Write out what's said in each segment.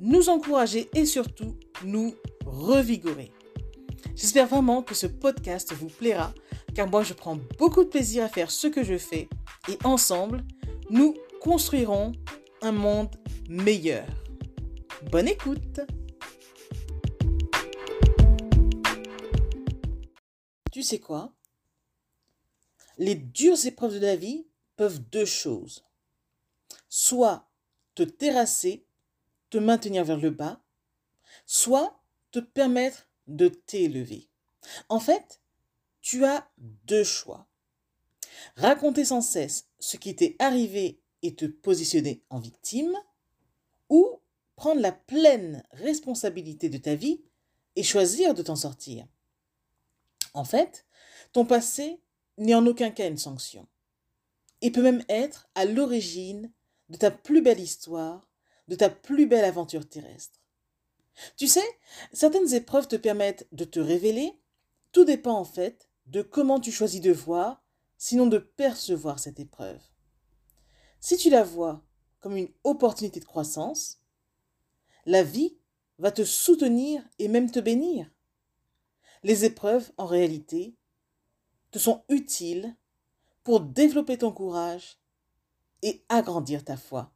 nous encourager et surtout nous revigorer. J'espère vraiment que ce podcast vous plaira, car moi je prends beaucoup de plaisir à faire ce que je fais et ensemble, nous construirons un monde meilleur. Bonne écoute Tu sais quoi? Les dures épreuves de la vie peuvent deux choses. Soit te terrasser te maintenir vers le bas, soit te permettre de t'élever. En fait, tu as deux choix. Raconter sans cesse ce qui t'est arrivé et te positionner en victime, ou prendre la pleine responsabilité de ta vie et choisir de t'en sortir. En fait, ton passé n'est en aucun cas une sanction, et peut même être à l'origine de ta plus belle histoire de ta plus belle aventure terrestre. Tu sais, certaines épreuves te permettent de te révéler. Tout dépend en fait de comment tu choisis de voir, sinon de percevoir cette épreuve. Si tu la vois comme une opportunité de croissance, la vie va te soutenir et même te bénir. Les épreuves, en réalité, te sont utiles pour développer ton courage et agrandir ta foi.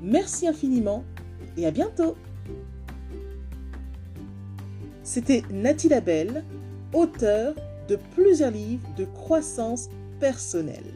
Merci infiniment et à bientôt. C'était Nathalie Labelle, auteure de plusieurs livres de croissance personnelle.